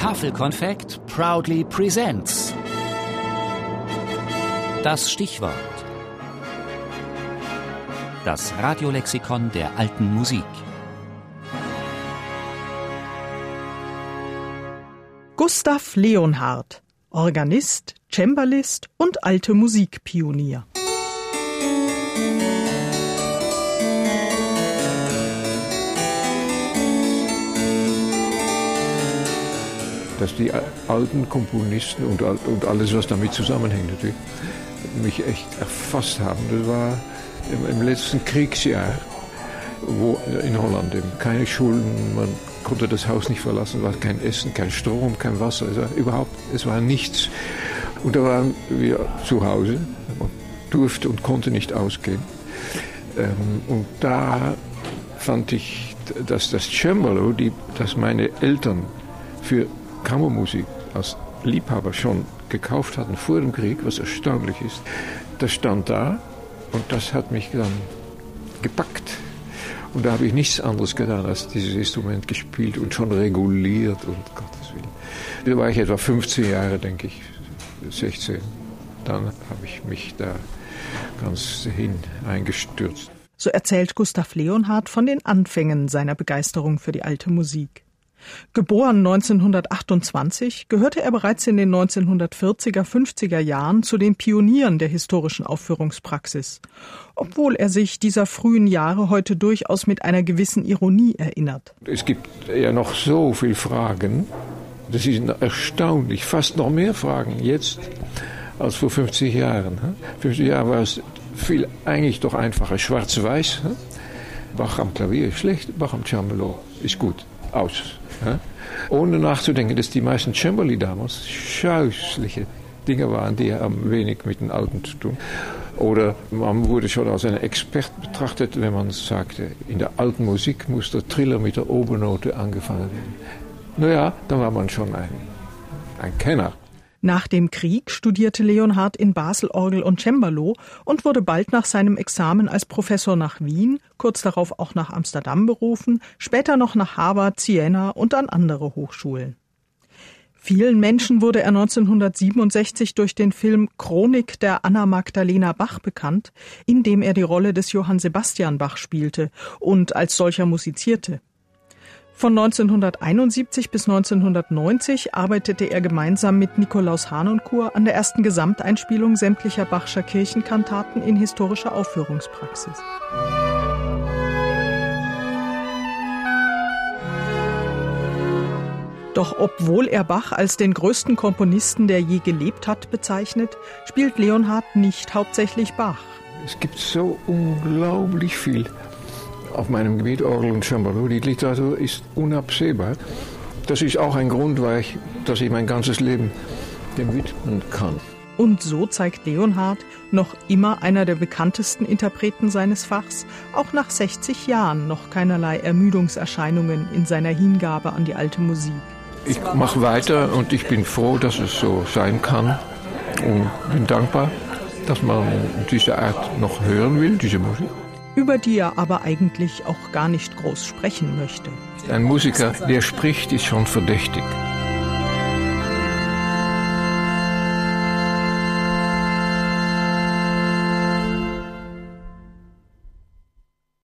Tafelkonfekt proudly presents. Das Stichwort. Das Radiolexikon der alten Musik. Gustav Leonhard, Organist, Cembalist und alte Musikpionier. Dass die alten Komponisten und, und alles, was damit zusammenhängt, natürlich, mich echt erfasst haben. Das war im, im letzten Kriegsjahr, wo in Holland eben keine Schulen, man konnte das Haus nicht verlassen, war kein Essen, kein Strom, kein Wasser, war überhaupt, es war nichts. Und da waren wir zu Hause, man durfte und konnte nicht ausgehen. Ähm, und da fand ich, dass das Cembalo, die, das meine Eltern für Kammermusik als Liebhaber schon gekauft hatten vor dem Krieg, was erstaunlich ist, das stand da und das hat mich dann gepackt. Und da habe ich nichts anderes getan, als dieses Instrument gespielt und schon reguliert und Gottes Willen. Da war ich etwa 15 Jahre, denke ich, 16. Dann habe ich mich da ganz hin eingestürzt. So erzählt Gustav Leonhard von den Anfängen seiner Begeisterung für die alte Musik. Geboren 1928, gehörte er bereits in den 1940er, 50er Jahren zu den Pionieren der historischen Aufführungspraxis, obwohl er sich dieser frühen Jahre heute durchaus mit einer gewissen Ironie erinnert. Es gibt ja noch so viele Fragen. Das ist erstaunlich, fast noch mehr Fragen jetzt als vor 50 Jahren. 50 Jahre war es viel eigentlich doch einfacher, schwarz-weiß. Bach am Klavier ist schlecht, Bach am Cembalo ist gut, aus. Ohne nachzudenken, dass die meisten Cembali damals scheußliche Dinge waren, die haben wenig mit den Alten zu tun. Oder man wurde schon als ein Expert betrachtet, wenn man sagte, in der alten Musik muss der Triller mit der Obernote angefangen werden. Naja, dann war man schon ein, ein Kenner. Nach dem Krieg studierte Leonhard in Basel Orgel und Cembalo und wurde bald nach seinem Examen als Professor nach Wien, kurz darauf auch nach Amsterdam berufen, später noch nach Harvard, Siena und an andere Hochschulen. Vielen Menschen wurde er 1967 durch den Film Chronik der Anna Magdalena Bach bekannt, in dem er die Rolle des Johann Sebastian Bach spielte und als solcher musizierte. Von 1971 bis 1990 arbeitete er gemeinsam mit Nikolaus Hanonkur an der ersten Gesamteinspielung sämtlicher Bachscher Kirchenkantaten in historischer Aufführungspraxis. Doch obwohl er Bach als den größten Komponisten, der je gelebt hat, bezeichnet, spielt Leonhard nicht hauptsächlich Bach. Es gibt so unglaublich viel auf meinem Gebiet Orgel und Cembalo. Die Literatur ist unabsehbar. Das ist auch ein Grund, weil ich, dass ich mein ganzes Leben dem widmen kann. Und so zeigt Leonhard, noch immer einer der bekanntesten Interpreten seines Fachs, auch nach 60 Jahren noch keinerlei Ermüdungserscheinungen in seiner Hingabe an die alte Musik. Ich mache weiter und ich bin froh, dass es so sein kann und bin dankbar, dass man diese Art noch hören will, diese Musik über die er aber eigentlich auch gar nicht groß sprechen möchte. Ein Musiker, der spricht, ist schon verdächtig.